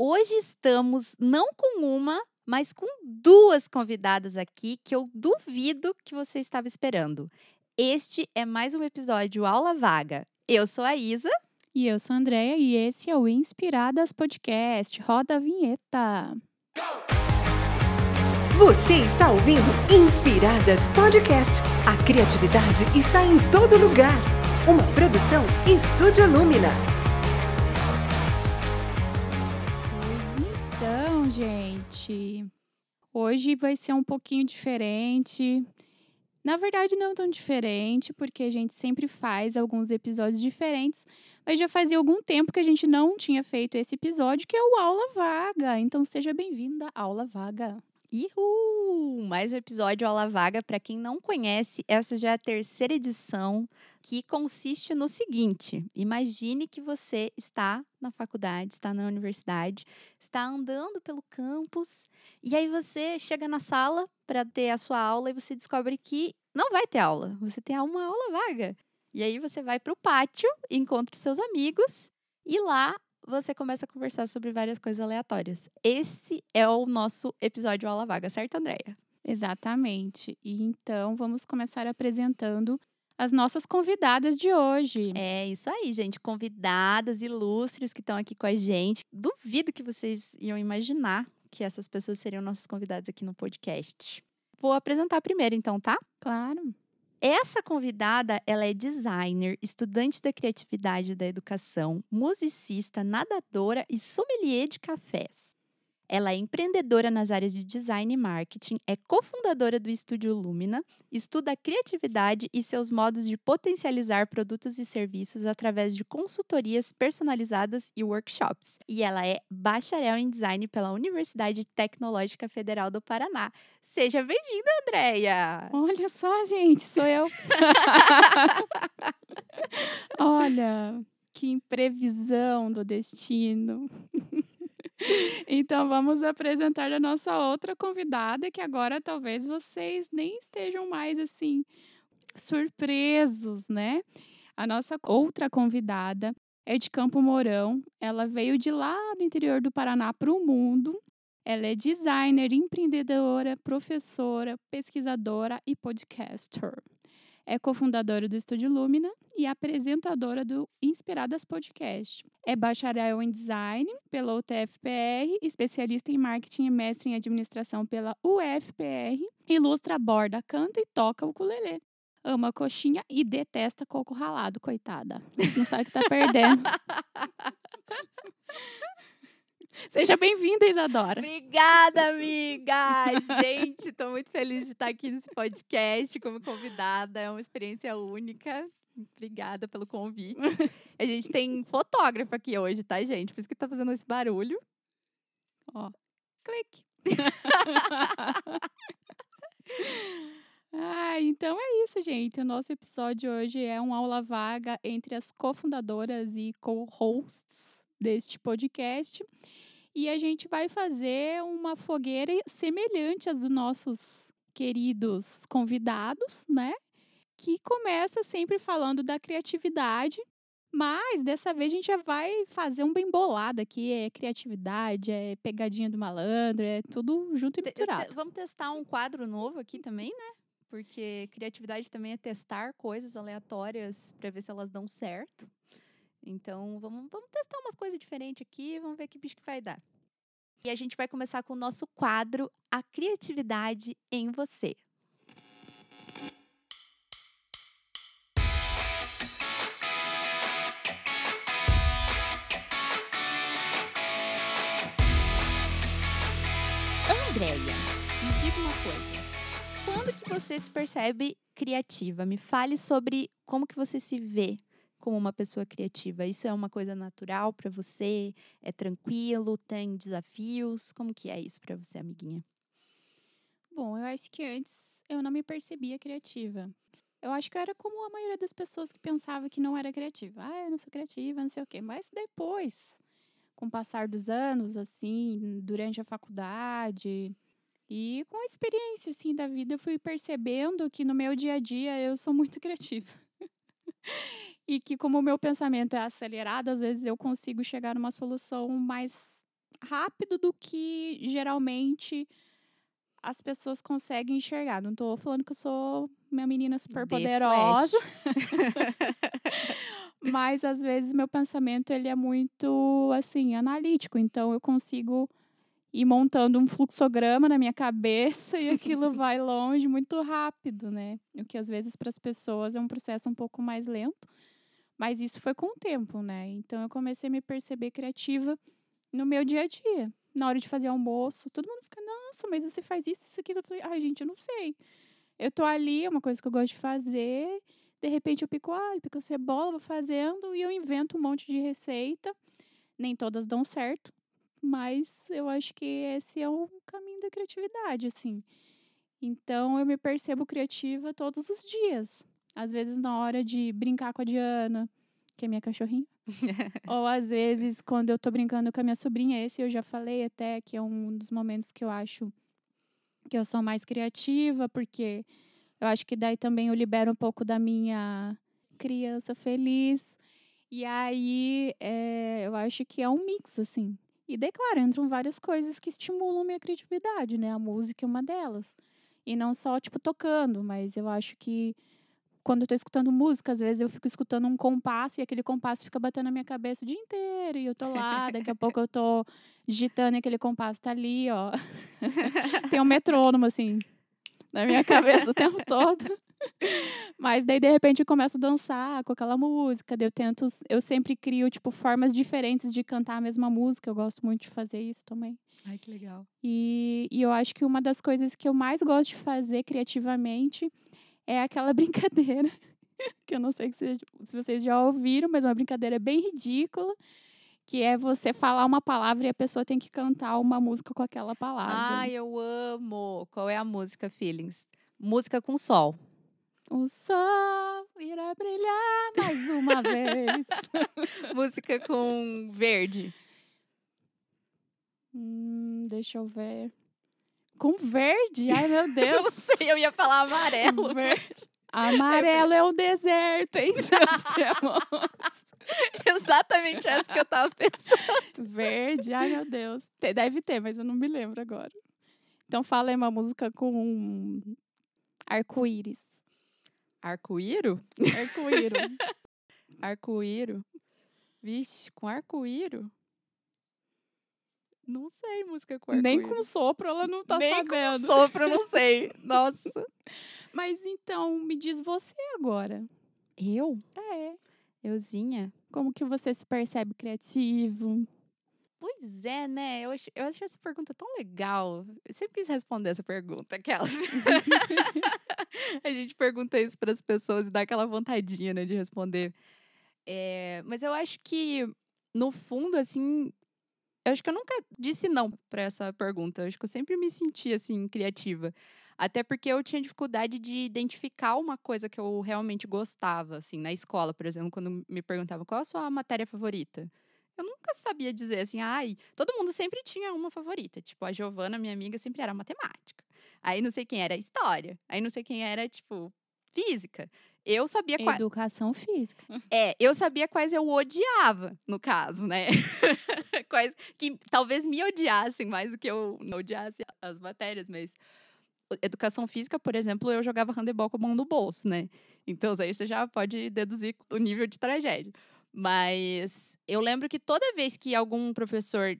Hoje estamos não com uma, mas com duas convidadas aqui que eu duvido que você estava esperando. Este é mais um episódio Aula Vaga. Eu sou a Isa. E eu sou a Andrea e esse é o Inspiradas Podcast. Roda a vinheta. Você está ouvindo Inspiradas Podcast. A criatividade está em todo lugar. Uma produção Estúdio Lumina. Gente. Hoje vai ser um pouquinho diferente. Na verdade, não tão diferente, porque a gente sempre faz alguns episódios diferentes, mas já fazia algum tempo que a gente não tinha feito esse episódio, que é o Aula Vaga. Então, seja bem-vinda Aula Vaga. Ihu! Mais um episódio Aula Vaga. Para quem não conhece, essa já é a terceira edição, que consiste no seguinte: imagine que você está na faculdade, está na universidade, está andando pelo campus, e aí você chega na sala para ter a sua aula e você descobre que não vai ter aula, você tem uma aula vaga. E aí você vai para o pátio, encontra seus amigos, e lá você começa a conversar sobre várias coisas aleatórias. Esse é o nosso episódio Aula Vaga, certo, Andréia? Exatamente. E então vamos começar apresentando as nossas convidadas de hoje. É isso aí, gente. Convidadas ilustres que estão aqui com a gente. Duvido que vocês iam imaginar que essas pessoas seriam nossas convidadas aqui no podcast. Vou apresentar primeiro, então, tá? Claro. Essa convidada, ela é designer, estudante da criatividade e da educação, musicista, nadadora e sommelier de cafés. Ela é empreendedora nas áreas de design e marketing, é cofundadora do estúdio Lumina, estuda a criatividade e seus modos de potencializar produtos e serviços através de consultorias personalizadas e workshops. E ela é bacharel em design pela Universidade Tecnológica Federal do Paraná. Seja bem-vinda, Andréia! Olha só, gente, sou eu. Olha, que imprevisão do destino. Então vamos apresentar a nossa outra convidada, que agora talvez vocês nem estejam mais assim surpresos, né? A nossa outra convidada é de Campo Mourão. Ela veio de lá do interior do Paraná para o mundo. Ela é designer, empreendedora, professora, pesquisadora e podcaster é cofundadora do Estúdio Lumina e apresentadora do Inspiradas Podcast. É bacharel em design pela UTFPR, especialista em marketing e mestre em administração pela UFPR, ilustra, borda, canta e toca o ukulele. Ama coxinha e detesta coco ralado, coitada. Não sabe o que tá perdendo. Seja bem-vinda, Isadora. Obrigada, amiga! Gente, estou muito feliz de estar aqui nesse podcast como convidada. É uma experiência única. Obrigada pelo convite. A gente tem fotógrafo aqui hoje, tá, gente? Por isso que tá fazendo esse barulho. Ó, clique. ah, então é isso, gente. O nosso episódio hoje é uma aula vaga entre as cofundadoras e co-hosts deste podcast. E a gente vai fazer uma fogueira semelhante às dos nossos queridos convidados, né? Que começa sempre falando da criatividade, mas dessa vez a gente já vai fazer um bem bolado aqui. É criatividade, é pegadinha do malandro, é tudo junto e misturado. Vamos testar um quadro novo aqui também, né? Porque criatividade também é testar coisas aleatórias para ver se elas dão certo. Então, vamos, vamos testar umas coisas diferentes aqui, vamos ver que bicho que vai dar. E a gente vai começar com o nosso quadro A Criatividade em Você. Andréia, me diga uma coisa. Quando que você se percebe criativa? Me fale sobre como que você se vê como uma pessoa criativa? Isso é uma coisa natural para você? É tranquilo? Tem desafios? Como que é isso para você, amiguinha? Bom, eu acho que antes eu não me percebia criativa. Eu acho que eu era como a maioria das pessoas que pensava que não era criativa. Ah, eu não sou criativa, não sei o quê. Mas depois, com o passar dos anos, assim, durante a faculdade e com a experiência, assim, da vida, eu fui percebendo que no meu dia a dia eu sou muito criativa. E que como o meu pensamento é acelerado, às vezes eu consigo chegar numa solução mais rápido do que geralmente as pessoas conseguem enxergar. Não tô falando que eu sou uma menina super The poderosa, mas às vezes meu pensamento ele é muito assim analítico, então eu consigo ir montando um fluxograma na minha cabeça e aquilo vai longe muito rápido, né? O que às vezes para as pessoas é um processo um pouco mais lento, mas isso foi com o tempo, né? Então eu comecei a me perceber criativa no meu dia a dia, na hora de fazer almoço, todo mundo fica, nossa, mas você faz isso, isso, aquilo. Eu falei, ai, gente, eu não sei. Eu tô ali, é uma coisa que eu gosto de fazer. De repente eu pico alho, pico cebola, vou fazendo e eu invento um monte de receita. Nem todas dão certo, mas eu acho que esse é o caminho da criatividade, assim. Então eu me percebo criativa todos os dias. Às vezes na hora de brincar com a Diana, que é minha cachorrinha. Ou às vezes quando eu tô brincando com a minha sobrinha, esse eu já falei até que é um dos momentos que eu acho que eu sou mais criativa, porque eu acho que daí também eu libero um pouco da minha criança feliz. E aí é, eu acho que é um mix, assim. E daí, claro, entram várias coisas que estimulam minha criatividade, né? A música é uma delas. E não só, tipo, tocando, mas eu acho que quando eu tô escutando música, às vezes eu fico escutando um compasso e aquele compasso fica batendo na minha cabeça o dia inteiro. E eu tô lá, daqui a pouco eu tô digitando e aquele compasso tá ali, ó. Tem um metrônomo, assim, na minha cabeça o tempo todo. Mas daí, de repente, eu começo a dançar com aquela música. Eu tento. Eu sempre crio, tipo, formas diferentes de cantar a mesma música. Eu gosto muito de fazer isso também. Ai, que legal. E, e eu acho que uma das coisas que eu mais gosto de fazer criativamente é aquela brincadeira. que eu não sei se, vocês já ouviram, mas uma brincadeira bem ridícula. Que é você falar uma palavra e a pessoa tem que cantar uma música com aquela palavra. Ai, eu amo. Qual é a música, Feelings? Música com sol. O sol irá brilhar mais uma vez. música com verde. Hum, deixa eu ver. Com verde? Ai, meu Eu Deus. sei, eu ia falar amarelo. Verde. Amarelo é o deserto, hein, seus demônios? Exatamente essa que eu tava pensando. Verde, ai, meu Deus. Deve ter, mas eu não me lembro agora. Então fala aí uma música com arco-íris. Arco-íro? Arco-íro. Arco-íro? Vixe, com arco-íro? Não sei música com. Nem com sopro ela não tá Nem sabendo. com sopro, eu não sei. Nossa. Mas então, me diz você agora. Eu? É. Euzinha? Como que você se percebe criativo? Pois é, né? Eu acho, eu acho essa pergunta tão legal. Eu sempre quis responder essa pergunta, aquelas. a gente pergunta isso para as pessoas e dá aquela vontadinha, né, de responder. É, mas eu acho que, no fundo, assim, eu acho que eu nunca disse não para essa pergunta. Eu acho que eu sempre me senti, assim, criativa. Até porque eu tinha dificuldade de identificar uma coisa que eu realmente gostava, assim, na escola, por exemplo, quando me perguntavam qual a sua matéria favorita. Eu nunca sabia dizer assim, ai, todo mundo sempre tinha uma favorita. Tipo, a Giovana, minha amiga, sempre era matemática. Aí não sei quem era história. Aí não sei quem era, tipo, física. Eu sabia quais. Educação física. É, eu sabia quais eu odiava, no caso, né? quais que talvez me odiassem mais do que eu não odiasse as matérias, mas educação física, por exemplo, eu jogava handebol com a mão no bolso, né? Então, aí você já pode deduzir o nível de tragédia. Mas eu lembro que toda vez que algum professor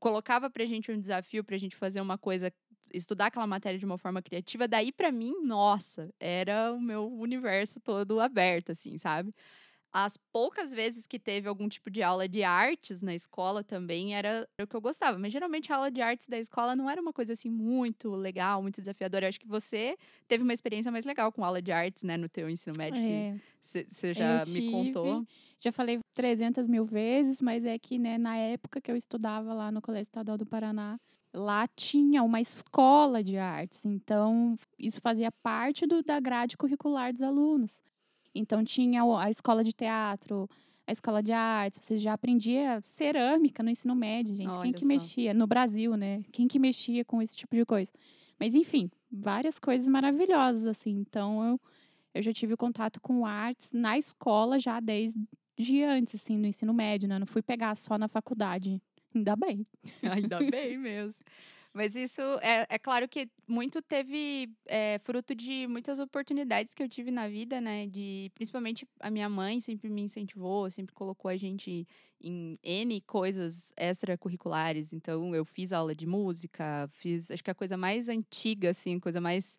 colocava pra gente um desafio pra gente fazer uma coisa, estudar aquela matéria de uma forma criativa, daí pra mim, nossa, era o meu universo todo aberto, assim, sabe? As poucas vezes que teve algum tipo de aula de artes na escola também era o que eu gostava. Mas geralmente a aula de artes da escola não era uma coisa assim muito legal, muito desafiadora. Eu acho que você teve uma experiência mais legal com aula de artes, né, no teu ensino médio. É, Você já eu me contou. tive. Já falei 300 mil vezes, mas é que, né, na época que eu estudava lá no Colégio Estadual do Paraná, lá tinha uma escola de artes. Então, isso fazia parte do, da grade curricular dos alunos. Então, tinha a escola de teatro, a escola de artes. Você já aprendia cerâmica no ensino médio, gente. Quem Olha que só. mexia? No Brasil, né? Quem que mexia com esse tipo de coisa? Mas, enfim, várias coisas maravilhosas, assim. Então, eu, eu já tive contato com artes na escola já desde de antes, assim, no ensino médio, né? Não fui pegar só na faculdade. Ainda bem. Ainda bem mesmo. Mas isso é, é claro que muito teve é, fruto de muitas oportunidades que eu tive na vida, né? De principalmente a minha mãe sempre me incentivou, sempre colocou a gente em N coisas extracurriculares. Então eu fiz aula de música, fiz acho que a coisa mais antiga, assim, coisa mais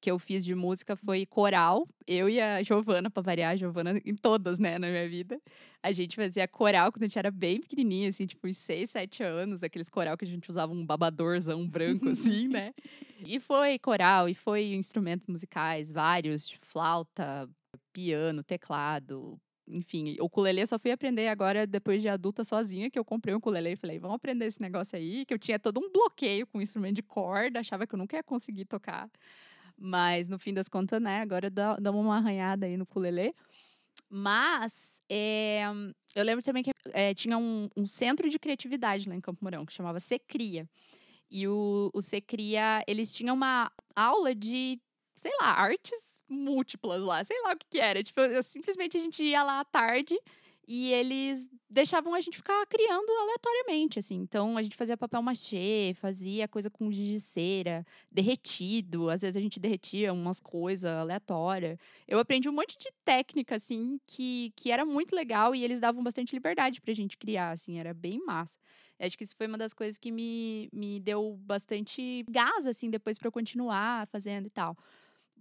que eu fiz de música foi coral. Eu e a Giovana, pra variar, a Giovana em todas, né, na minha vida. A gente fazia coral quando a gente era bem pequenininha, assim, tipo, uns 6, 7 anos, aqueles coral que a gente usava um babadorzão branco, assim, né? E foi coral, e foi instrumentos musicais, vários, de flauta, piano, teclado, enfim, o ukulele eu só fui aprender agora depois de adulta sozinha, que eu comprei um ukulele e falei, vamos aprender esse negócio aí, que eu tinha todo um bloqueio com instrumento de corda, achava que eu nunca ia conseguir tocar. Mas no fim das contas, né, agora dá, uma arranhada aí no ukulele. Mas é, eu lembro também que é, tinha um, um, centro de criatividade lá em Campo Mourão, que chamava Secria. E o, o Secria, eles tinham uma aula de, sei lá, artes múltiplas lá, sei lá o que, que era. Tipo, eu, simplesmente a gente ia lá à tarde e eles deixavam a gente ficar criando aleatoriamente, assim. Então, a gente fazia papel machê, fazia coisa com giz de cera, derretido. Às vezes a gente derretia umas coisas aleatórias. Eu aprendi um monte de técnica, assim, que, que era muito legal e eles davam bastante liberdade pra gente criar, assim. Era bem massa. Acho que isso foi uma das coisas que me, me deu bastante gás, assim, depois para eu continuar fazendo e tal.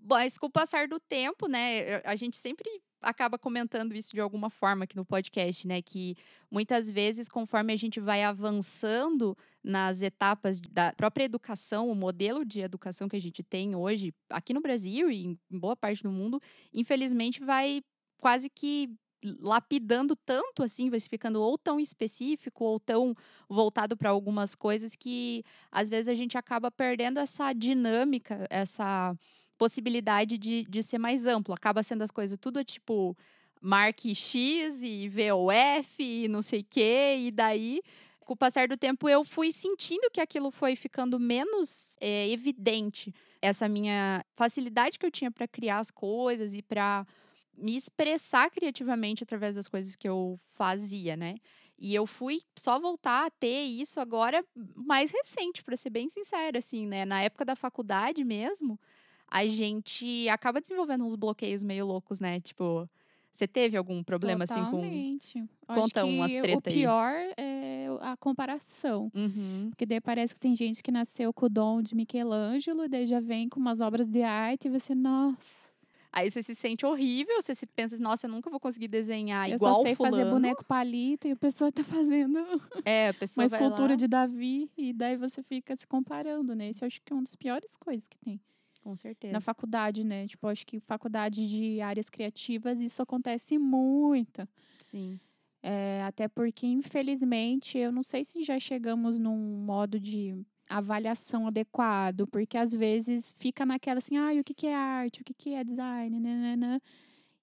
Mas com o passar do tempo, né, a gente sempre acaba comentando isso de alguma forma aqui no podcast, né? Que muitas vezes, conforme a gente vai avançando nas etapas da própria educação, o modelo de educação que a gente tem hoje, aqui no Brasil e em boa parte do mundo, infelizmente vai quase que lapidando tanto assim, vai ficando ou tão específico ou tão voltado para algumas coisas que às vezes a gente acaba perdendo essa dinâmica, essa possibilidade de, de ser mais amplo. Acaba sendo as coisas tudo tipo Mark X e VOF e não sei o quê, e daí com o passar do tempo, eu fui sentindo que aquilo foi ficando menos é, evidente. Essa minha facilidade que eu tinha para criar as coisas e para me expressar criativamente através das coisas que eu fazia, né? E eu fui só voltar a ter isso agora mais recente, para ser bem sincera, assim, né? Na época da faculdade mesmo, a gente acaba desenvolvendo uns bloqueios meio loucos, né? Tipo, você teve algum problema Totalmente. assim com. Conta umas treta aí. O pior é a comparação. Uhum. Porque daí parece que tem gente que nasceu com o dom de Michelangelo, e daí já vem com umas obras de arte e você, nossa. Aí você se sente horrível, você se pensa, nossa, eu nunca vou conseguir desenhar eu igual só sei fulano. fazer boneco palito e a pessoa tá fazendo é, a pessoa uma escultura lá... de Davi e daí você fica se comparando, né? Isso eu acho que é uma das piores coisas que tem. Com certeza. Na faculdade, né? Tipo, acho que faculdade de áreas criativas, isso acontece muito. Sim. É, até porque, infelizmente, eu não sei se já chegamos num modo de avaliação adequado, porque às vezes fica naquela assim, ah, o que, que é arte, o que, que é design, né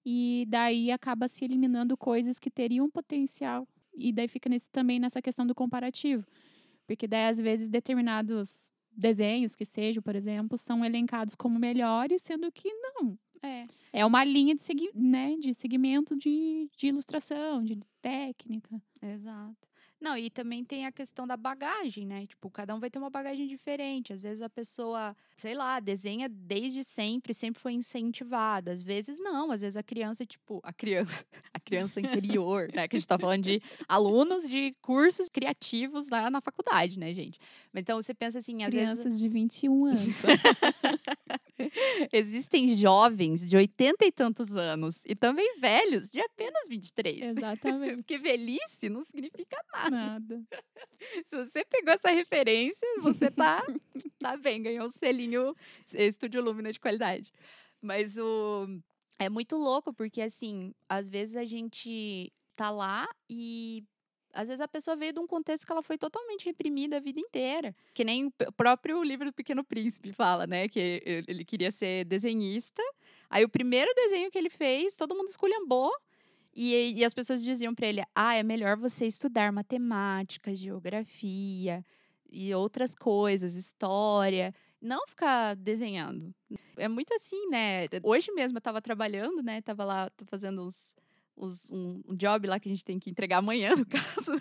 e daí acaba se eliminando coisas que teriam potencial, e daí fica nesse, também nessa questão do comparativo, porque daí às vezes determinados desenhos que sejam, por exemplo, são elencados como melhores, sendo que não. É. É uma linha de, segui né, de segmento de, de ilustração, de técnica. Exato. Não, e também tem a questão da bagagem, né? Tipo, cada um vai ter uma bagagem diferente. Às vezes a pessoa, sei lá, desenha desde sempre, sempre foi incentivada. Às vezes não, às vezes a criança, tipo, a criança, a criança interior, né? Que a gente tá falando de alunos de cursos criativos lá na faculdade, né, gente? Então você pensa assim, às Crianças vezes. de 21 anos. Existem jovens de 80 e tantos anos e também velhos de apenas 23. Exatamente. Porque velhice não significa nada. Nada. Se você pegou essa referência, você tá, tá bem, ganhou um selinho Estúdio Lumina de qualidade. Mas o é muito louco, porque assim, às vezes a gente tá lá e às vezes a pessoa veio de um contexto que ela foi totalmente reprimida a vida inteira. Que nem o próprio livro do Pequeno Príncipe fala, né? Que ele queria ser desenhista. Aí o primeiro desenho que ele fez, todo mundo esculhambou. E, e as pessoas diziam para ele: ah, é melhor você estudar matemática, geografia e outras coisas, história. Não ficar desenhando. É muito assim, né? Hoje mesmo eu estava trabalhando, né? Tava lá fazendo uns, os- um, um job lá que a gente tem que entregar amanhã, no caso, né?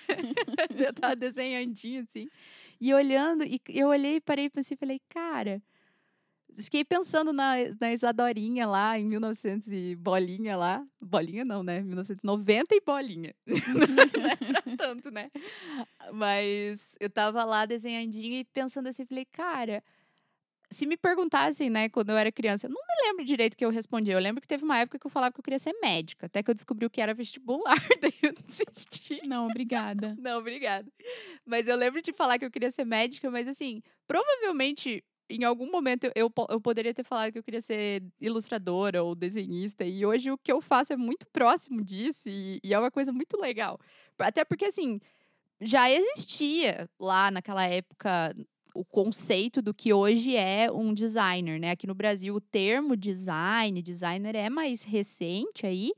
eu tava desenhandinho, assim. E olhando, e eu olhei, parei e pensei, falei, cara. Fiquei pensando na, na Isadorinha lá, em 1900 e bolinha lá. Bolinha não, né? 1990 e bolinha. não é pra tanto, né? Mas eu tava lá desenhandinho e pensando assim, falei, cara, se me perguntassem, né, quando eu era criança, eu não me lembro direito o que eu respondi. Eu lembro que teve uma época que eu falava que eu queria ser médica, até que eu descobri o que era vestibular, daí eu desisti. Não, obrigada. Não, obrigada. Mas eu lembro de falar que eu queria ser médica, mas assim, provavelmente em algum momento eu, eu, po- eu poderia ter falado que eu queria ser ilustradora ou desenhista, e hoje o que eu faço é muito próximo disso e, e é uma coisa muito legal. Até porque, assim, já existia lá naquela época o conceito do que hoje é um designer, né? Aqui no Brasil, o termo design, designer é mais recente aí,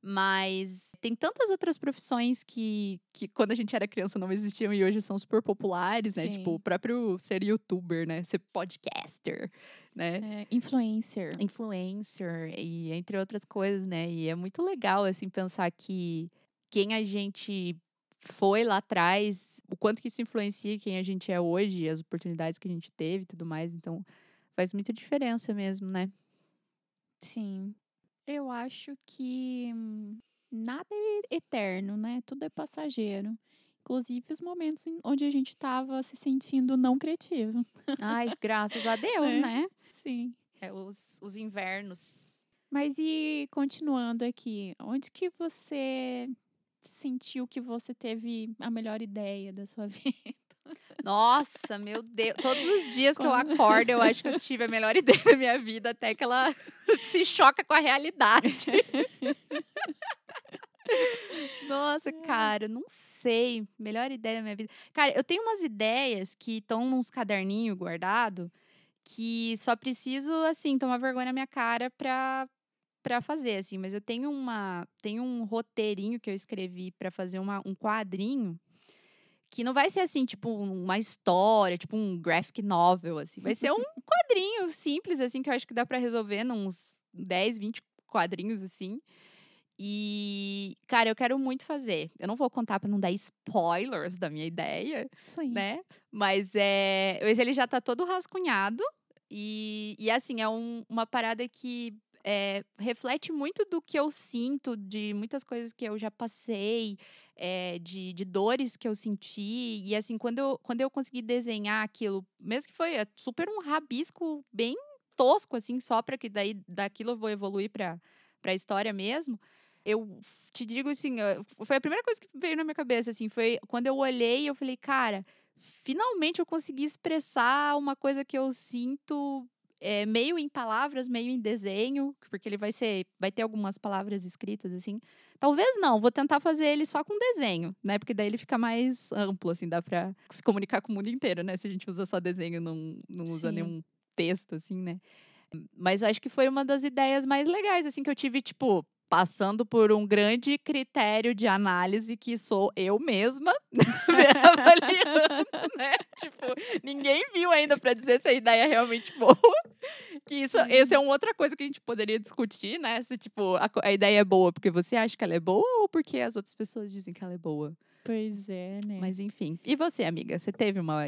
mas tem tantas outras profissões que, que quando a gente era criança não existiam e hoje são super populares, né? Sim. Tipo, o próprio ser youtuber, né? Ser podcaster, né? É, influencer. influencer e entre outras coisas, né? E é muito legal assim pensar que quem a gente foi lá atrás, o quanto que isso influencia quem a gente é hoje, as oportunidades que a gente teve e tudo mais. Então, faz muita diferença mesmo, né? Sim. Eu acho que nada é eterno, né? Tudo é passageiro. Inclusive os momentos onde a gente estava se sentindo não criativo. Ai, graças a Deus, É. né? Sim. É, os, os invernos. Mas e continuando aqui, onde que você sentiu que você teve a melhor ideia da sua vida? Nossa, meu Deus. Todos os dias que eu acordo, eu acho que eu tive a melhor ideia da minha vida, até que ela se choca com a realidade. Nossa, cara, não sei. Melhor ideia da minha vida. Cara, eu tenho umas ideias que estão nos caderninhos guardado que só preciso, assim, tomar vergonha na minha cara pra, pra fazer, assim. Mas eu tenho uma... Tenho um roteirinho que eu escrevi pra fazer uma, um quadrinho que não vai ser assim, tipo, uma história, tipo um graphic novel, assim. Vai ser um quadrinho simples, assim, que eu acho que dá pra resolver nos 10, 20 quadrinhos, assim. E, cara, eu quero muito fazer. Eu não vou contar pra não dar spoilers da minha ideia, Isso aí. né? Mas é. Mas ele já tá todo rascunhado. E, e assim, é um- uma parada que é, reflete muito do que eu sinto, de muitas coisas que eu já passei, é, de, de dores que eu senti. E assim, quando eu, quando eu consegui desenhar aquilo, mesmo que foi é, super um rabisco bem tosco, assim, só pra que daí daquilo eu vou evoluir pra, pra história mesmo. Eu te digo assim, foi a primeira coisa que veio na minha cabeça, assim, foi quando eu olhei, eu falei, cara, finalmente eu consegui expressar uma coisa que eu sinto é, meio em palavras, meio em desenho, porque ele vai ser, vai ter algumas palavras escritas assim. Talvez não, vou tentar fazer ele só com desenho, né? Porque daí ele fica mais amplo, assim, dá pra se comunicar com o mundo inteiro, né? Se a gente usa só desenho, não, não usa Sim. nenhum texto, assim, né? Mas eu acho que foi uma das ideias mais legais, assim, que eu tive, tipo, passando por um grande critério de análise que sou eu mesma avaliando, né? Tipo, ninguém viu ainda pra dizer se a ideia é realmente boa. Que isso, esse é uma outra coisa que a gente poderia discutir, né? Se, tipo, a, a ideia é boa porque você acha que ela é boa ou porque as outras pessoas dizem que ela é boa. Pois é, né? Mas enfim. E você, amiga? Você teve uma.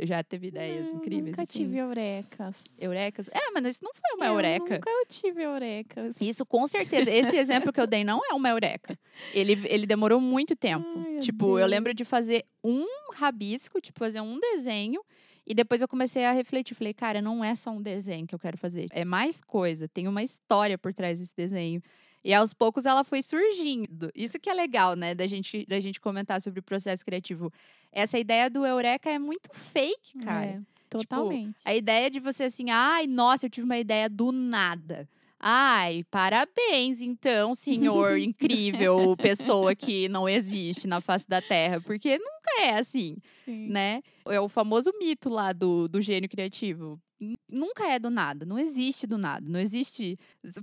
Já teve ideias Não, incríveis? Nunca assim? tive eurecas. Eurecas? É, mas isso não foi uma Eu eureka. Nunca tive eurecas. Isso, com certeza. Esse exemplo que eu dei não é uma eureka. Ele, ele demorou muito tempo. Ai, tipo, eu lembro de fazer um rabisco, tipo, fazer um desenho. E depois eu comecei a refletir. Falei, cara, não é só um desenho que eu quero fazer. É mais coisa. Tem uma história por trás desse desenho. E aos poucos ela foi surgindo. Isso que é legal, né? Da gente, da gente comentar sobre o processo criativo. Essa ideia do Eureka é muito fake, cara. É, totalmente. A ideia de você assim, ai, nossa, eu tive uma ideia do nada. Ai, parabéns, então, senhor incrível, pessoa que não existe na face da Terra. Porque nunca é assim, Sim. né? É o famoso mito lá do, do gênio criativo. Nunca é do nada, não existe do nada, não existe.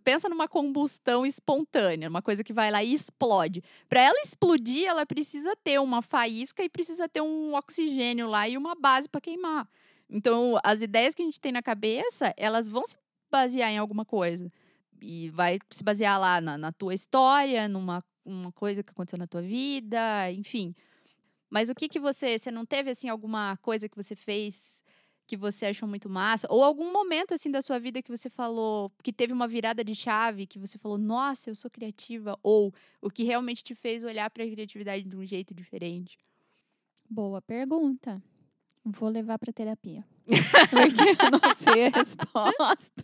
Pensa numa combustão espontânea, uma coisa que vai lá e explode. Para ela explodir, ela precisa ter uma faísca e precisa ter um oxigênio lá e uma base para queimar. Então, as ideias que a gente tem na cabeça, elas vão se basear em alguma coisa. E vai se basear lá na, na tua história, numa uma coisa que aconteceu na tua vida, enfim. Mas o que que você, você não teve assim alguma coisa que você fez que você achou muito massa ou algum momento assim da sua vida que você falou que teve uma virada de chave, que você falou: "Nossa, eu sou criativa" ou o que realmente te fez olhar para a criatividade de um jeito diferente? Boa pergunta. Vou levar para terapia. Porque eu não sei a resposta.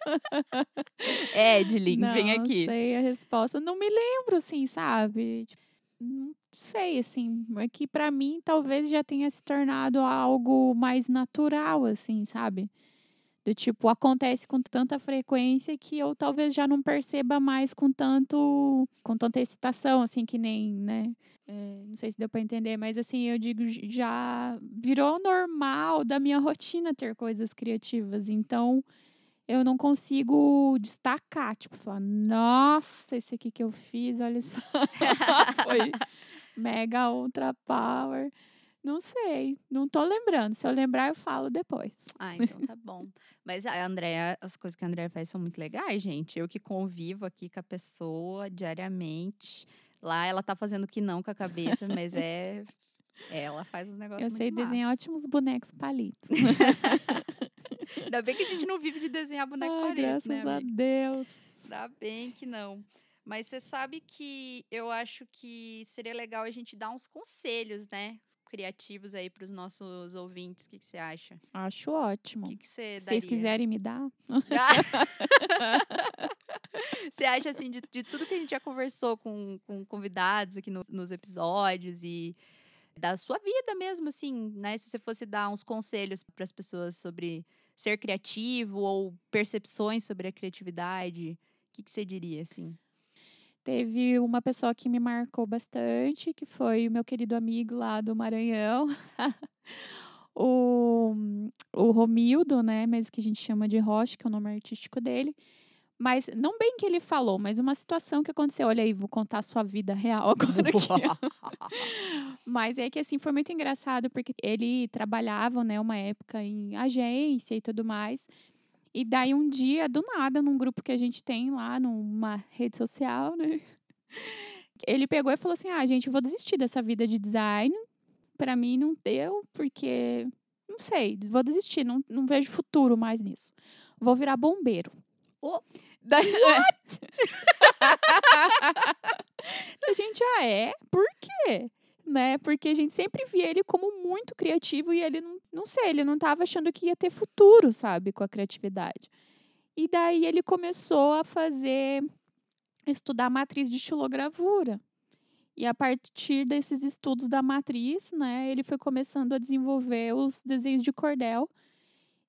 Edlin, não vem aqui. Não sei a resposta. Não me lembro, assim, sabe? Tipo, não sei, assim. É que para mim talvez já tenha se tornado algo mais natural, assim, sabe? Do tipo, acontece com tanta frequência que eu talvez já não perceba mais com tanto com tanta excitação, assim, que nem, né? É, não sei se deu para entender, mas assim, eu digo, já virou normal da minha rotina ter coisas criativas. Então, eu não consigo destacar, tipo, falar, nossa, esse aqui que eu fiz, olha só. Foi mega ultra power. Não sei, não tô lembrando. Se eu lembrar, eu falo depois. Ah, então tá bom. Mas a Andrea, as coisas que a Andrea faz são muito legais, gente. Eu que convivo aqui com a pessoa diariamente. Lá ela tá fazendo que não com a cabeça, mas é. Ela faz os negócios. Eu sei desenhar ótimos bonecos palitos. Ainda bem que a gente não vive de desenhar boneco Ai, palito, graças né? Graças a Deus. Ainda bem que não. Mas você sabe que eu acho que seria legal a gente dar uns conselhos, né? criativos aí para os nossos ouvintes. O que, que você acha? Acho ótimo. O que, que você Se vocês quiserem me dar. você acha, assim, de, de, tudo que a gente já conversou com, com convidados aqui no, nos episódios e da sua vida mesmo, assim, né? Se você fosse dar uns conselhos para as pessoas sobre ser criativo ou percepções sobre a criatividade, o que, que você diria, assim? Teve uma pessoa que me marcou bastante, que foi o meu querido amigo lá do Maranhão, o, o Romildo, né? Mesmo que a gente chama de Rocha, que é o nome artístico dele. Mas não bem que ele falou, mas uma situação que aconteceu. Olha aí, vou contar a sua vida real agora aqui. mas é que assim foi muito engraçado porque ele trabalhava, né, uma época em agência e tudo mais. E daí um dia, do nada, num grupo que a gente tem lá, numa rede social, né? Ele pegou e falou assim: "Ah, gente, eu vou desistir dessa vida de design. Para mim não deu, porque não sei, vou desistir, não, não vejo futuro mais nisso. Vou virar bombeiro." Oh. Daí, What? a gente, ah, é? Por quê? Né? Porque a gente sempre via ele como muito criativo e ele não, não sei, ele não estava achando que ia ter futuro, sabe, com a criatividade. E daí ele começou a fazer estudar a matriz de estilogravura. E a partir desses estudos da matriz, né, ele foi começando a desenvolver os desenhos de cordel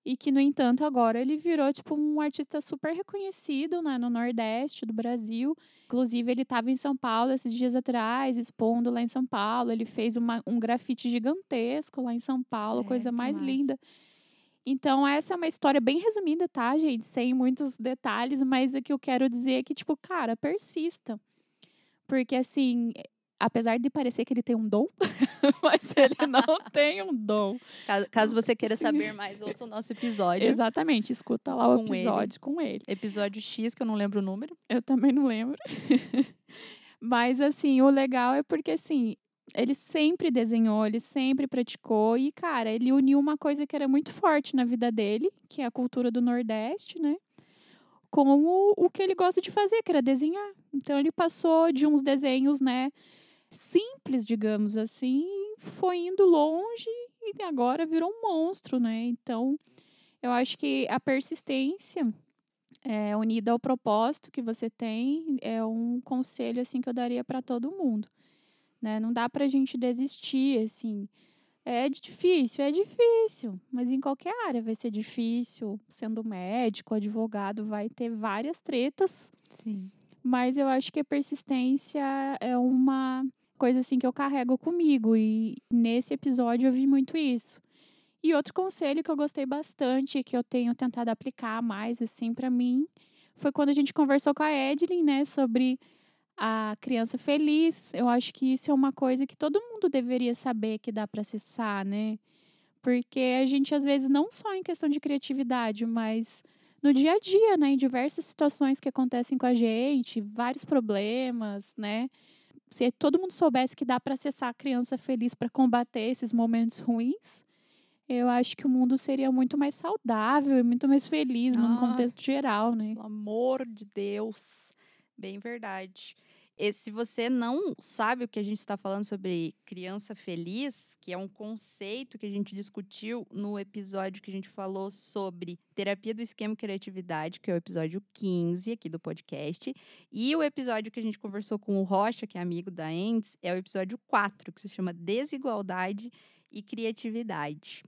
e que, no entanto, agora ele virou tipo um artista super reconhecido né, no Nordeste do Brasil. Inclusive, ele estava em São Paulo esses dias atrás, expondo lá em São Paulo. Ele fez uma, um grafite gigantesco lá em São Paulo, certo, coisa mais linda. Então, essa é uma história bem resumida, tá, gente? Sem muitos detalhes, mas o que eu quero dizer é que, tipo, cara, persista. Porque, assim, apesar de parecer que ele tem um dom, mas ele não tem um dom. Caso, caso você queira Sim. saber mais, ouça o nosso episódio. Exatamente, escuta lá o episódio ele. com ele. Episódio X, que eu não lembro o número. Eu também não lembro. mas, assim, o legal é porque, assim, ele sempre desenhou, ele sempre praticou e, cara, ele uniu uma coisa que era muito forte na vida dele, que é a cultura do Nordeste, né? Com o, o que ele gosta de fazer, que era desenhar. Então ele passou de uns desenhos, né, simples, digamos assim, foi indo longe e agora virou um monstro, né? Então, eu acho que a persistência é, unida ao propósito que você tem é um conselho assim que eu daria para todo mundo, né? Não dá para a gente desistir, assim. É difícil, é difícil, mas em qualquer área vai ser difícil. Sendo médico, advogado, vai ter várias tretas. Sim. Mas eu acho que a persistência é uma coisa assim que eu carrego comigo e nesse episódio eu vi muito isso. E outro conselho que eu gostei bastante, que eu tenho tentado aplicar mais assim para mim, foi quando a gente conversou com a Edlin, né, sobre a criança feliz. Eu acho que isso é uma coisa que todo mundo deveria saber que dá para acessar, né? Porque a gente às vezes não só em questão de criatividade, mas no dia a dia, né, em diversas situações que acontecem com a gente, vários problemas, né? Se todo mundo soubesse que dá para acessar a criança feliz para combater esses momentos ruins, eu acho que o mundo seria muito mais saudável e muito mais feliz no Ah. contexto geral, né? Pelo amor de Deus. Bem verdade. E se você não sabe o que a gente está falando sobre criança feliz, que é um conceito que a gente discutiu no episódio que a gente falou sobre terapia do esquema criatividade, que é o episódio 15 aqui do podcast, e o episódio que a gente conversou com o Rocha, que é amigo da Ends, é o episódio 4, que se chama Desigualdade e Criatividade.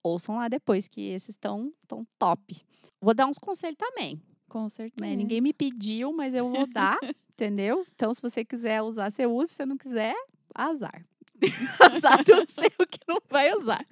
Ouçam lá depois, que esses estão tão top. Vou dar uns conselhos também Com certeza. né? Ninguém me pediu, mas eu vou dar, entendeu? Então, se você quiser usar, você usa. Se você não quiser, azar. azar o seu que não vai usar.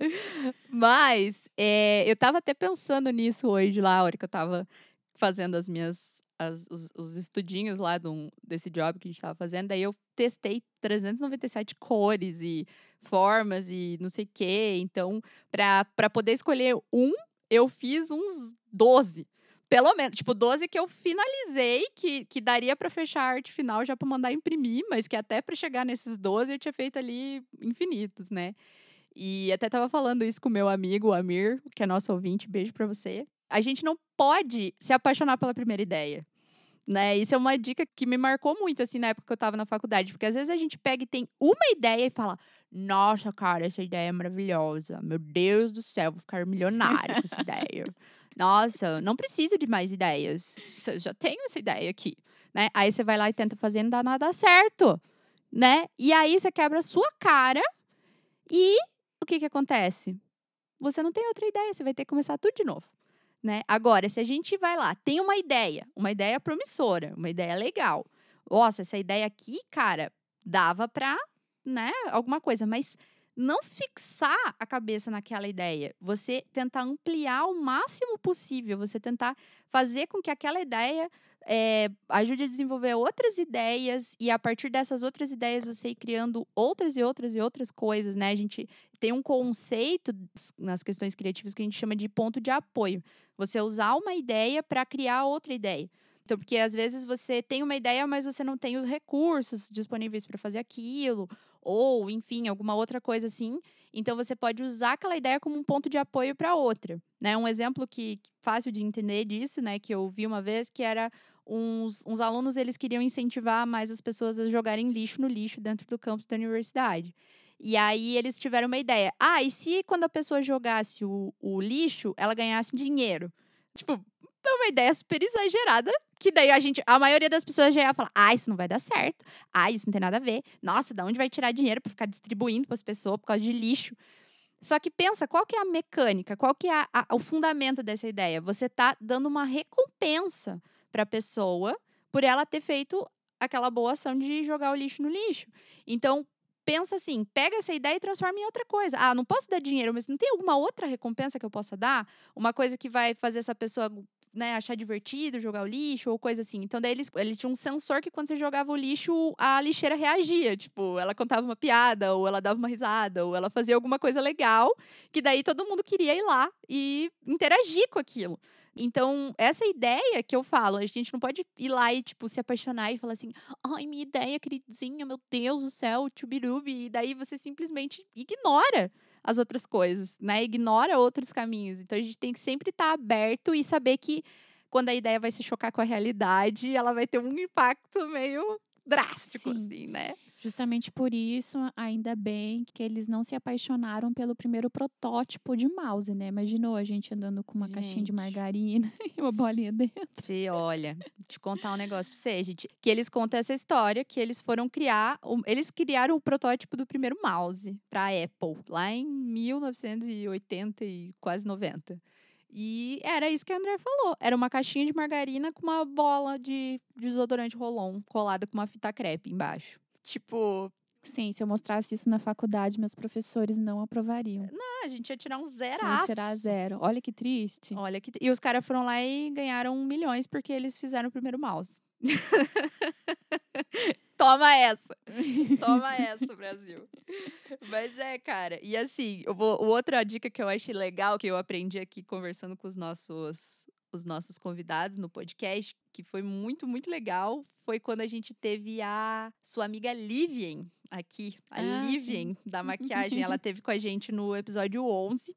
Mas é, eu tava até pensando nisso hoje lá, a hora que eu tava fazendo as minhas. as- os, os estudinhos lá do, desse job que a gente tava fazendo. Daí eu testei 397 cores e formas e não sei o quê. Então, para poder escolher um, eu fiz uns 12. Pelo menos, tipo, 12 que eu finalizei, que, que daria para fechar a arte final já para mandar imprimir, mas que até para chegar nesses 12 eu tinha feito ali infinitos, né? E até tava falando isso com o meu amigo, o Amir, que é nosso ouvinte, beijo para você. A gente não pode se apaixonar pela primeira ideia. Né? Isso é uma dica que me marcou muito, assim, na época que eu tava na faculdade. Porque às vezes a gente pega e tem uma ideia e fala: Nossa, cara, essa ideia é maravilhosa. Meu Deus do céu, vou ficar milionário com essa ideia. Nossa, não preciso de mais ideias. Eu já tenho essa ideia aqui, né? Aí você vai lá e tenta fazer, não dá nada certo, né? E aí você quebra a sua cara e o que que acontece? Você não tem outra ideia, você vai ter que começar tudo de novo, né? Agora, se a gente vai lá, tem uma ideia, uma ideia promissora, uma ideia legal. Nossa, essa ideia aqui, cara, dava pra, né, alguma coisa, mas não fixar a cabeça naquela ideia. Você tentar ampliar o máximo possível. Você tentar fazer com que aquela ideia eh, ajude a desenvolver outras ideias e a partir dessas outras ideias você ir criando outras e outras e outras coisas, né? A gente tem um conceito nas questões criativas que a gente chama de ponto de apoio. Você usar uma ideia para criar outra ideia. Então, porque às vezes você tem uma ideia, mas você não tem os recursos disponíveis para fazer aquilo, ou, enfim, alguma outra coisa assim. Então, você pode usar aquela ideia como um ponto de apoio para outra. Né? Um exemplo que fácil de entender disso, né, que eu vi uma vez, que era uns, uns alunos, eles queriam incentivar mais as pessoas a jogarem lixo no lixo dentro do campus da universidade. E aí eles tiveram uma ideia. Ah, e se quando a pessoa jogasse o, o lixo, ela ganhasse dinheiro? Tipo, é uma ideia super exagerada. Que daí a gente, a maioria das pessoas já ia falar: ah, isso não vai dar certo. Ah, isso não tem nada a ver. Nossa, da onde vai tirar dinheiro para ficar distribuindo para as pessoas por causa de lixo? Só que pensa, qual que é a mecânica? Qual que é a- a- o fundamento dessa ideia? Você tá dando uma recompensa para a pessoa por ela ter feito aquela boa ação de jogar o lixo no lixo. Então, pensa assim, pega essa ideia e transforma em outra coisa. Ah, não posso dar dinheiro, mas não tem alguma outra recompensa que eu possa dar? Uma coisa que vai fazer essa pessoa né, achar divertido jogar o lixo ou coisa assim. Então, daí eles, eles tinham um sensor que quando você jogava o lixo, a lixeira reagia. Tipo, ela contava uma piada, ou ela dava uma risada, ou ela fazia alguma coisa legal, que daí todo mundo queria ir lá e interagir com aquilo. Então, essa ideia que eu falo, a gente não pode ir lá e, tipo, se apaixonar e falar assim, ai, minha ideia, queridinha, meu Deus do céu, tchubirubi. E daí você simplesmente ignora as outras coisas, né? Ignora outros caminhos. Então, a gente tem que sempre estar aberto e saber que quando a ideia vai se chocar com a realidade, ela vai ter um impacto meio drástico, Sim. assim, né? Justamente por isso, ainda bem que eles não se apaixonaram pelo primeiro protótipo de mouse, né? Imaginou a gente andando com uma caixinha de Gente. margarina e uma bolinha dentro. Você olha, te contar um negócio pra você, gente. Que eles contam essa história que eles foram criar. Eles criaram o protótipo do primeiro mouse pra Apple, lá em 1980 e quase 90. E era isso que a André falou. Era uma caixinha de margarina com uma bola de desodorante rolon colada com uma fita crepe embaixo. Tipo, Sim, se eu mostrasse isso na faculdade, meus professores não aprovariam. ah, a gente ia tirar um Ia zeraço. tirar zero. Olha que triste. Olha que. E os caras foram lá e ganharam milhões porque eles fizeram o primeiro mouse. Toma essa! Toma essa, Brasil. Mas é, cara. E assim, eu vou, outra dica que eu achei legal, que eu aprendi aqui conversando com os nossos os nossos convidados no podcast, que foi muito, muito legal, foi quando a gente teve a sua amiga Livien aqui. A Ah, Livien, da maquiagem. ela teve com a gente no episódio 11.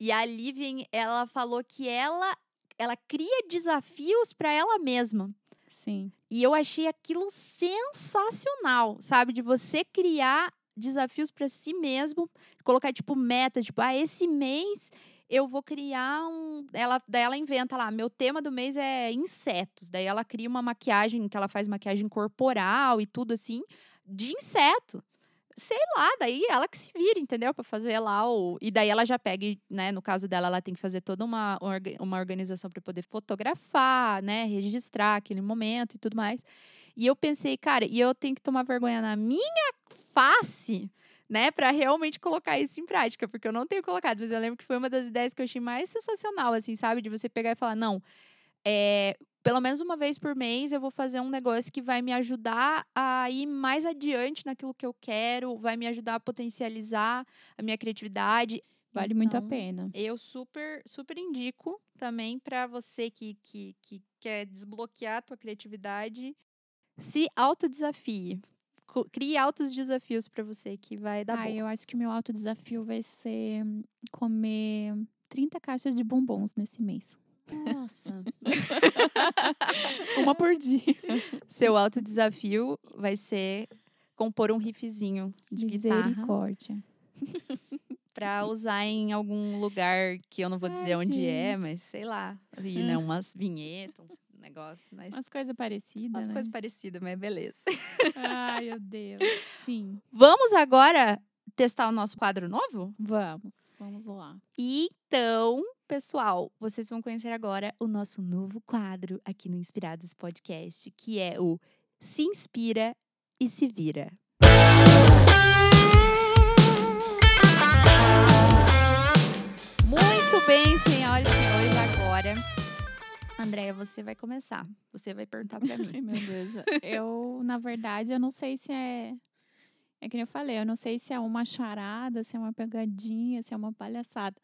E a Livien, ela falou que ela, ela cria desafios para ela mesma. Sim. E eu achei aquilo sensacional, sabe? De você criar desafios para si mesmo, colocar tipo meta, tipo, ah, esse mês eu vou criar um, ela daí ela inventa lá, meu tema do mês é insetos. Daí ela cria uma maquiagem que ela faz maquiagem corporal e tudo assim, de inseto. Sei lá, daí ela que se vira, entendeu? Pra fazer lá o. E daí ela já pega, né? No caso dela, ela tem que fazer toda uma, uma organização para poder fotografar, né? Registrar aquele momento e tudo mais. E eu pensei, cara, e eu tenho que tomar vergonha na minha face, né? Pra realmente colocar isso em prática, porque eu não tenho colocado. Mas eu lembro que foi uma das ideias que eu achei mais sensacional, assim, sabe? De você pegar e falar, não, é, pelo menos uma vez por mês eu vou fazer um negócio que vai me ajudar a ir mais adiante naquilo que eu quero, vai me ajudar a potencializar a minha criatividade. Vale muito a Então, pena. Eu super, super indico também para você que, que, que quer desbloquear a tua criatividade, se autodesafie. Crie altos desafios para você que vai dar Ah, bom. eu acho que o meu alto desafio vai ser comer 30 caixas de bombons nesse mês. Nossa. Uma por dia. Seu alto desafio vai ser compor um riffzinho de guitarra Misericórdia. para usar em algum lugar que eu não vou dizer Ai, onde é, gente. mas sei lá, ali, né, umas vinhetas, um negócio, né? Umas coisas parecidas, Umas né? coisas parecidas, mas beleza. Ai, meu Deus. Sim. Vamos agora testar o nosso quadro novo? Vamos. Vamos lá. Então, pessoal, vocês vão conhecer agora o nosso novo quadro aqui no Inspirados Podcast, que é o Se Inspira e Se Vira. Muito bem, senhoras e senhores, agora. Andréia, você vai começar. Você vai perguntar pra mim. Meu Deus. Eu, na verdade, eu não sei se é. É que nem eu falei, eu não sei se é uma charada, se é uma pegadinha, se é uma palhaçada.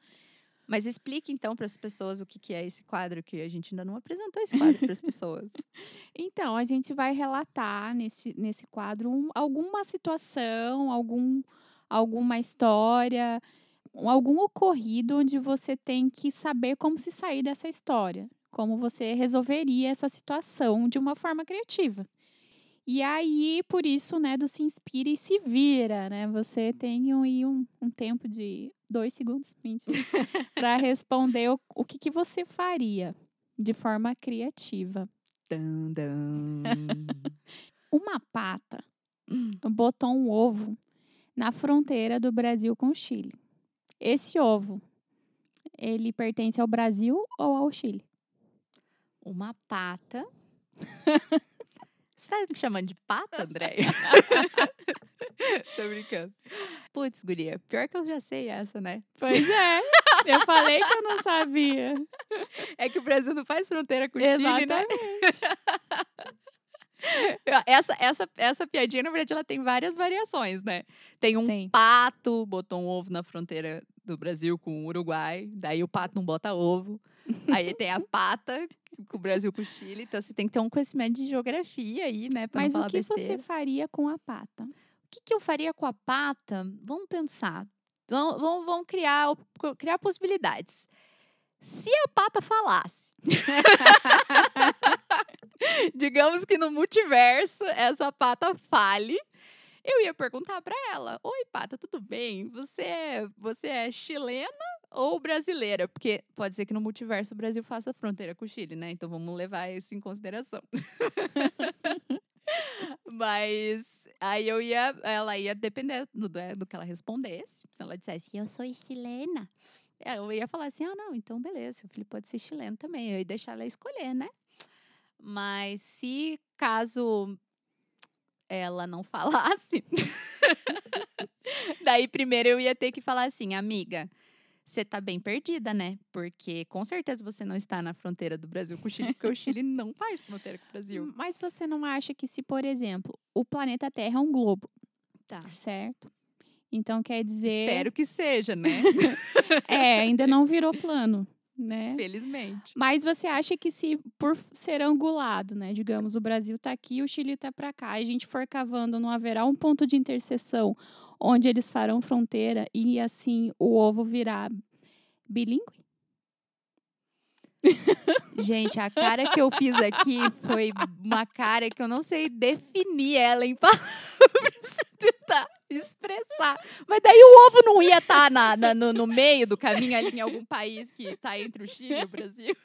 Mas explique então para as pessoas o que que é esse quadro, que a gente ainda não apresentou esse quadro para as pessoas. Então, a gente vai relatar nesse, nesse quadro um- alguma situação, algum, alguma história, um- algum ocorrido onde você tem que saber como se sair dessa história, como você resolveria essa situação de uma forma criativa. E aí, por isso, né, do se inspira e se vira, né? Você tem um, aí um, um tempo de dois segundos, para responder o, o que, que você faria de forma criativa. Dun, dun. Uma pata Hum. botou um ovo na fronteira do Brasil com o Chile. Esse ovo, ele pertence ao Brasil ou ao Chile? Uma pata. Você tá me chamando de pata, Andréia? Tô brincando. Putz, guria, pior que eu já sei essa, né? Pois é. Eu falei que eu não sabia. É que o Brasil não faz fronteira com o Chile, né? Essa, essa, essa piadinha, na verdade, ela tem várias variações, né? Tem um Sim. pato, botou um ovo na fronteira do Brasil com o Uruguai, daí o pato não bota ovo. Aí tem a pata com o Brasil com o Chile, então você tem que ter um conhecimento de geografia aí, né? Pra Mas não o que besteira. você faria com a pata? O que, que eu faria com a pata? Vamos pensar. Vamos, vamos, vamos criar, criar possibilidades. Se a pata falasse, digamos que no multiverso essa pata fale, eu ia perguntar pra ela: Oi, pata, tudo bem? Você é, você é chilena ou brasileira? Porque pode ser que no multiverso o Brasil faça fronteira com o Chile, né? Então vamos levar isso em consideração. Mas aí eu ia, ela ia depender do, né, do que ela respondesse. Se ela dissesse, eu sou chilena. É, Eu ia falar assim, ah, não, então beleza, seu filho pode ser chileno também. Eu ia deixar ela escolher, né? Mas se caso ela não falasse, daí primeiro eu ia ter que falar assim, amiga, você tá bem perdida, né? Porque com certeza você não está na fronteira do Brasil com o Chile, porque o Chile não faz fronteira com o Brasil. Mas você não acha que se, por exemplo, o planeta Terra é um globo, Tá. certo? Então quer dizer. Espero que seja, né? É, ainda não virou plano. né? Felizmente. Mas você acha que se por ser angulado, né, digamos, o Brasil tá aqui, o Chile tá para cá, e a gente for cavando, não haverá um ponto de interseção onde eles farão fronteira e assim o ovo virá bilíngue? Gente, a cara que eu fiz aqui foi uma cara que eu não sei definir ela em palavras expressar. Mas daí o ovo não ia estar na, na- no, no meio do caminho ali em algum país que está entre o Chile e o Brasil.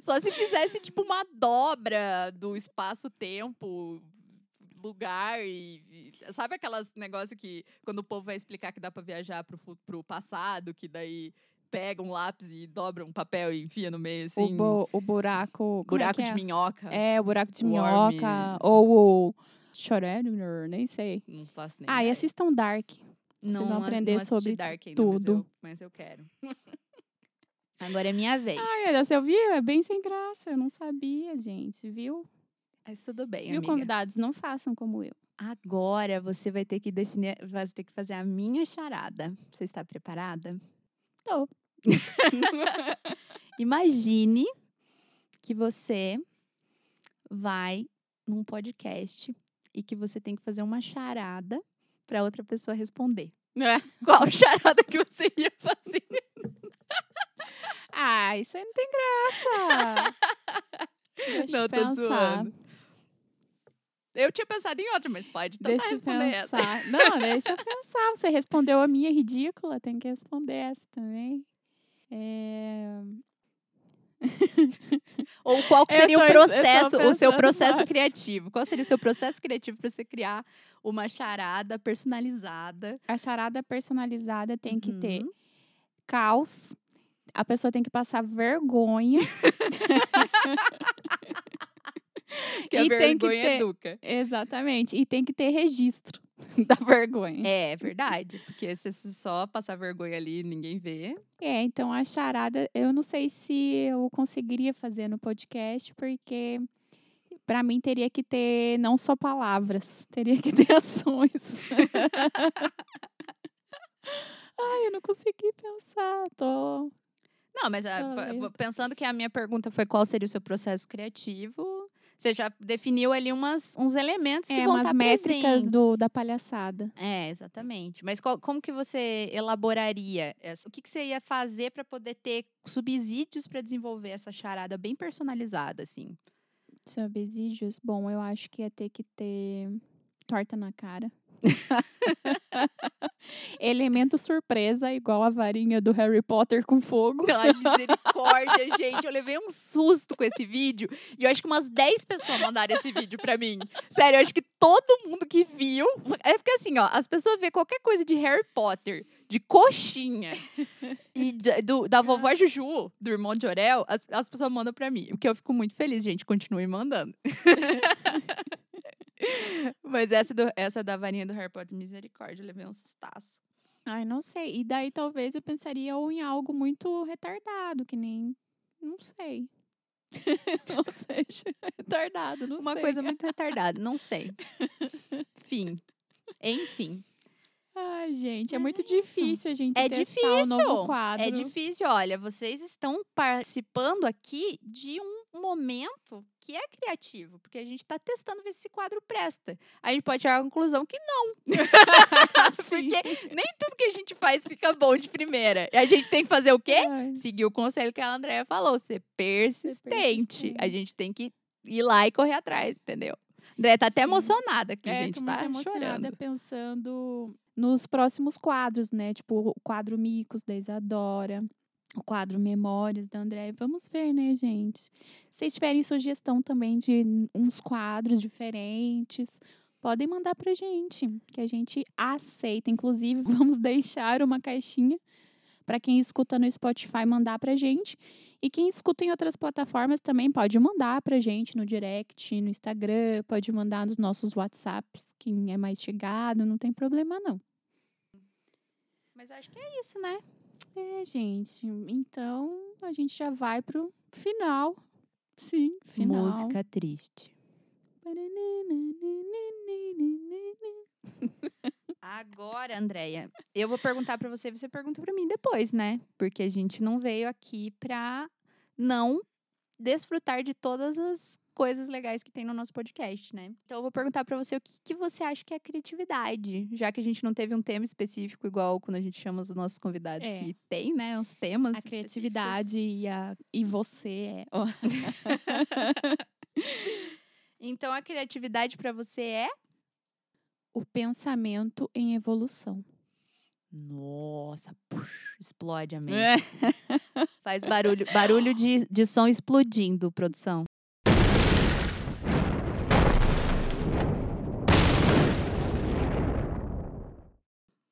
Só se fizesse tipo uma dobra do espaço-tempo, lugar e, e- sabe aquelas negócios que quando o povo vai explicar que dá para viajar pro, pro passado, que daí pega um lápis e dobra um papel e enfia no meio assim, o, bo- o buraco. é buraco que de é? minhoca. É, o buraco de Worm. minhoca. Ou o. Schrödinger, nem sei. Não faço nem Ah, e ideia. assistam Dark. não, vão a- aprender não sobre Dark ainda, mas tudo. eu- Mas eu, quero. Agora é minha vez. Ai, olha, você ouviu? É bem sem graça. Eu não sabia, gente, viu? Mas tudo bem, Viu, amiga. convidados? Não façam como eu. Agora você vai ter que definir, vai ter que fazer a minha charada. Você está preparada? Tô. Imagine que você vai num podcast e que você tem que fazer uma charada para outra pessoa responder. É. Qual charada que você ia fazer? Ah, isso aí não tem graça. Deixa Não, eu tô pensar. zoando. Eu tinha pensado em outra, mas pode tentar Deixa responder essa. pensar. Não, deixa eu pensar. Você respondeu a minha ridícula, tem que responder essa também. É... Ou qual seria tô- o processo, o seu processo mais. criativo? Qual seria o seu processo criativo para você criar uma charada personalizada? A charada personalizada tem que ter Uhum. caos. A pessoa tem que passar vergonha. Que a E tem que vergonha ter- educa. Exatamente. E tem que ter registro da vergonha. É verdade, porque se só passar vergonha ali e ninguém vê. É, então a charada, eu não sei se eu conseguiria fazer no podcast, porque para mim teria que ter não só palavras, teria que ter ações. Ai, eu não consegui pensar. Tô. Não, mas ah, lento. pensando que a minha pergunta foi qual seria o seu processo criativo, você já definiu ali umas, uns elementos que É, vão umas estar métricas presentes. do, da palhaçada. É, exatamente. Mas qual- como que você elaboraria? Essa, o que, que você ia fazer para poder ter subsídios para desenvolver essa charada bem personalizada, assim? Subsídios, bom, eu acho que ia ter que ter torta na cara. Elemento surpresa, igual a varinha do Harry Potter com fogo. Ai, misericórdia, gente. Eu levei um susto com esse vídeo. E eu acho que umas 10 pessoas mandaram esse vídeo pra mim. Sério, eu acho que todo mundo que viu. É porque assim, ó, as pessoas vê qualquer coisa de Harry Potter, de coxinha e do- da vovó Juju, do irmão de Orel, as, as pessoas mandam pra mim. O que eu fico muito feliz, gente. Continue mandando. Mas essa, do- essa da varinha do Harry Potter, misericórdia, eu levei um sustaço. Ai, não sei. E daí talvez eu pensaria ou em algo muito retardado, que nem. Não sei. Ou seja, retardado, não Uma sei. coisa muito retardada, não sei. Fim. Enfim. Ai, gente, é Mas muito é difícil a gente É testar difícil. um novo quadro. É difícil, olha, vocês estão participando aqui de um momento que é criativo, porque a gente está testando ver se esse quadro presta. A gente pode chegar à conclusão que não. Porque nem tudo que a gente faz fica bom de primeira. E a gente tem que fazer o quê? Ai, Seguir o conselho que a Andrea falou, ser persistente. A persistente. gente tem que ir lá e correr atrás, entendeu? Andrea tá até Sim. emocionada aqui, é, gente, tô tá muito emocionada chorando. pensando nos próximos quadros, né? Tipo, o quadro Micos da Isadora, o quadro Memórias da André. Vamos ver, né, gente? Se vocês tiverem sugestão também de uns quadros diferentes, podem mandar pra gente, que a gente aceita. Inclusive, vamos deixar uma caixinha para quem escuta no Spotify mandar pra gente. E quem escuta em outras plataformas também pode mandar pra gente no direct, no Instagram, pode mandar nos nossos WhatsApps. Quem é mais chegado, não tem problema não. Mas acho que é isso, né? É, gente. Então, a gente já vai pro final. Sim, final. Música triste. Agora, Andréia, eu vou perguntar pra você, você pergunta pra mim depois, né? Porque a gente não veio aqui pra não desfrutar de todas as coisas legais que tem no nosso podcast, né? Então eu vou perguntar pra você o que, que você acha que é criatividade, já que a gente não teve um tema específico igual quando a gente chama os nossos convidados É. que tem, né, os temas. A criatividade e, a, e você é. Então a criatividade pra você é o pensamento em evolução. Nossa, puxa, explode a mente. É. Faz barulho, barulho de, de som explodindo, produção.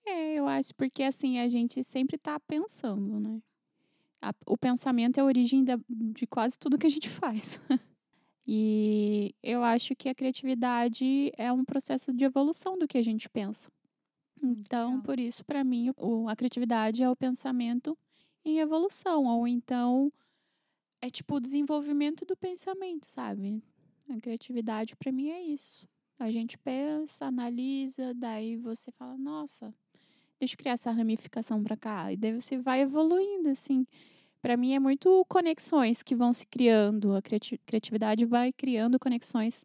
É, eu acho porque assim a gente sempre tá pensando, né? O pensamento é a origem de quase tudo que a gente faz. E eu acho que a criatividade é um processo de evolução do que a gente pensa. Então, legal. por isso, para mim, o- a criatividade é o pensamento em evolução, ou então é tipo o desenvolvimento do pensamento, sabe? A criatividade para mim é isso. A gente pensa, analisa, daí você fala, nossa, deixa eu criar essa ramificação para cá. E daí você vai evoluindo, assim. Para mim é muito conexões que vão se criando. A criati- criatividade vai criando conexões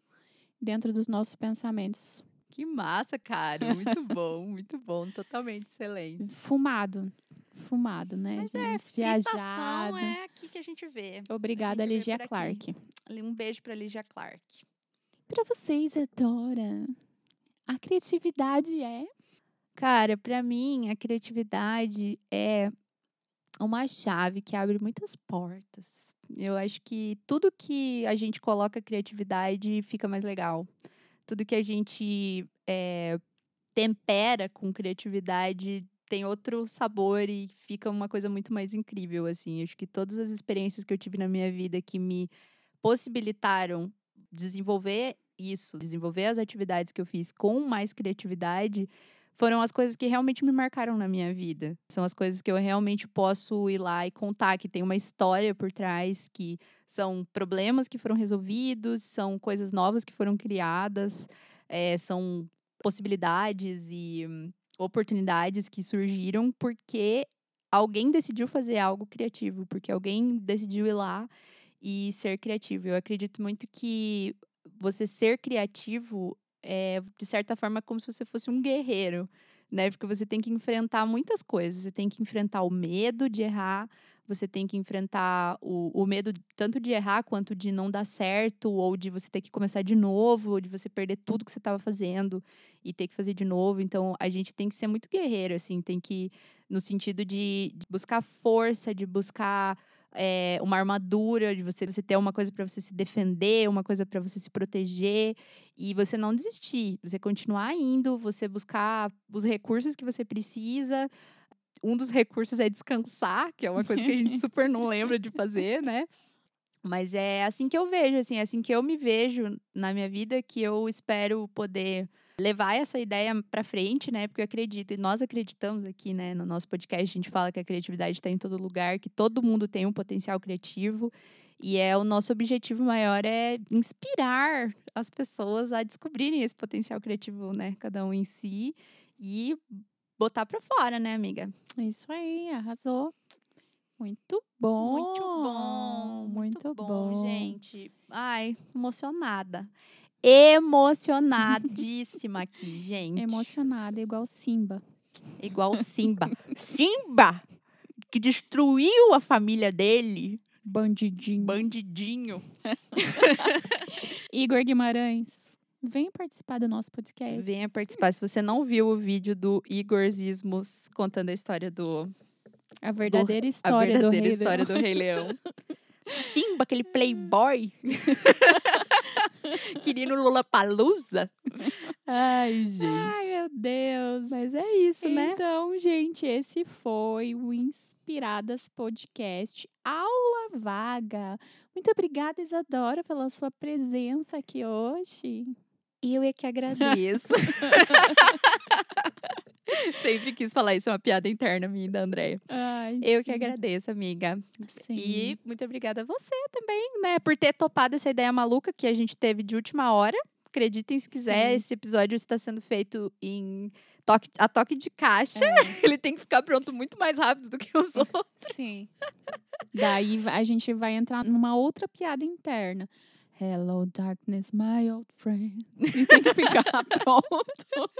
dentro dos nossos pensamentos. Que massa, cara. Muito bom, muito bom. Totalmente excelente. Fumado. Fumado, né, Mas é, gente? fritação Viajado. é aqui que a gente vê. Obrigada, gente Ligia aqui. Clark. Ali, Um beijo pra Lígia Clark. Para vocês, Adora, a criatividade é Cara, pra mim, a criatividade é uma chave que abre muitas portas. Eu acho que tudo que a gente coloca criatividade fica mais legal. Tudo que a gente eh, tempera com criatividade tem outro sabor e fica uma coisa muito mais incrível, assim. Acho que todas as experiências que eu tive na minha vida que me possibilitaram desenvolver isso, desenvolver as atividades que eu fiz com mais criatividade, foram as coisas que realmente me marcaram na minha vida. São as coisas que eu realmente posso ir lá e contar, que tem uma história por trás, que são problemas que foram resolvidos, são coisas novas que foram criadas, eh, são possibilidades e hum, oportunidades que surgiram porque alguém decidiu fazer algo criativo, porque alguém decidiu ir lá e ser criativo. Eu acredito muito que você ser criativo é, de certa forma, como se você fosse um guerreiro, né? Porque você tem que enfrentar muitas coisas. Você tem que enfrentar o medo de errar, você tem que enfrentar o, o medo tanto de errar quanto de não dar certo, ou de você ter que começar de novo, ou de você perder tudo que você estava fazendo e ter que fazer de novo. Então, a gente tem que ser muito guerreiro, assim, tem que, no sentido de, de buscar força, de buscar é, uma armadura, de você, você ter uma coisa para você se defender, uma coisa para você se proteger e você não desistir, você continuar indo, você buscar os recursos que você precisa. Um dos recursos é descansar, que é uma coisa que a gente super não lembra de fazer, né? Mas é assim que eu vejo, assim, é assim que eu me vejo na minha vida, que eu espero poder levar essa ideia para frente, né? Porque eu acredito, e nós acreditamos aqui, né, no nosso podcast, a gente fala que a criatividade está em todo lugar, que todo mundo tem um potencial criativo. E é o nosso objetivo maior é inspirar as pessoas a descobrirem esse potencial criativo, né? Cada um em si e botar para fora, né, amiga? É Isso aí, arrasou. Muito bom. Muito bom, Muito, bom, bom, gente. Ai, emocionada. Emocionadíssima aqui, gente. Emocionada, igual Simba. Igual Simba. Simba! Que destruiu a família dele. Bandidinho. Bandidinho. Igor Guimarães, venha participar do nosso podcast. Venha participar. Se você não viu o vídeo do Igor Zismos contando a história do. A verdadeira a história verdadeira do Rei história Leão. do Rei Leão. Simba, aquele playboy. Querido Lula Palusa. Ai, gente. Ai, meu Deus. Mas é isso, né? Então, gente, esse foi o Inspiradas Podcast Aula Vaga. Muito obrigada, Isadora, pela sua presença aqui hoje. Eu é que agradeço. Sempre quis falar isso, é uma piada interna minha da Andréia. Eu que sim. agradeço, amiga. Sim. E muito obrigada a você também, né, por ter topado essa ideia maluca que a gente teve de última hora. Acreditem se quiser, Sim. esse episódio está sendo feito em toque, a toque de caixa. É. Ele tem que ficar pronto muito mais rápido do que os outros. Sim. Daí a gente vai entrar numa outra piada interna. Hello, darkness, my old friend. E tem que ficar pronto.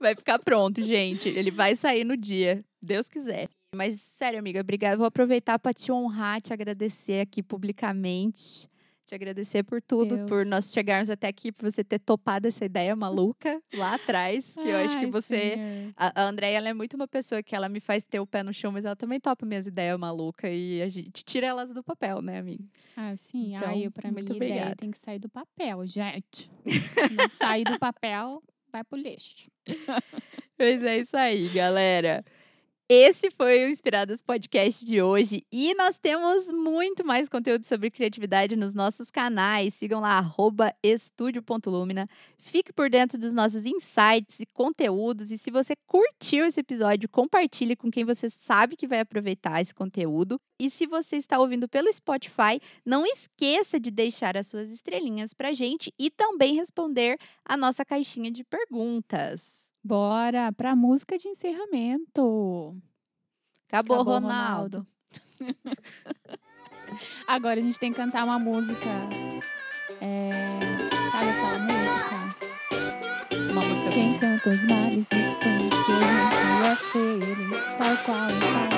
Vai ficar pronto, gente. Ele vai sair no dia, Deus quiser. Mas, sério, amiga, obrigada. Vou aproveitar para te honrar, te agradecer aqui publicamente. Te agradecer por tudo, por Deus. nós chegarmos até aqui, por você ter topado essa ideia maluca lá atrás. Que eu acho que Ai, você. Senhor. A, a Andréia, ela é muito uma pessoa que ela me faz ter o pé no chão, mas ela também topa minhas ideias malucas e a gente tira elas do papel, né, amiga? Ah, sim. Então, Aí, pra mim, ideia tem que sair do papel, gente. Não sair do papel, vai pro lixo. Pois é isso aí, galera. Esse foi o Inspiradas Podcast de hoje e nós temos muito mais conteúdo sobre criatividade nos nossos canais. Sigam lá, estúdio.lumina. Fique por dentro dos nossos insights e conteúdos. E se você curtiu esse episódio, compartilhe com quem você sabe que vai aproveitar esse conteúdo. E se você está ouvindo pelo Spotify, não esqueça de deixar as suas estrelinhas pra gente e também responder a nossa caixinha de perguntas. Bora pra música de encerramento. Acabou, Acabou Ronaldo. Ronaldo. Agora a gente tem que cantar uma música. É... Sabe aquela música? Uma música. Quem canta os males espanta, é feliz, tal qual o pai.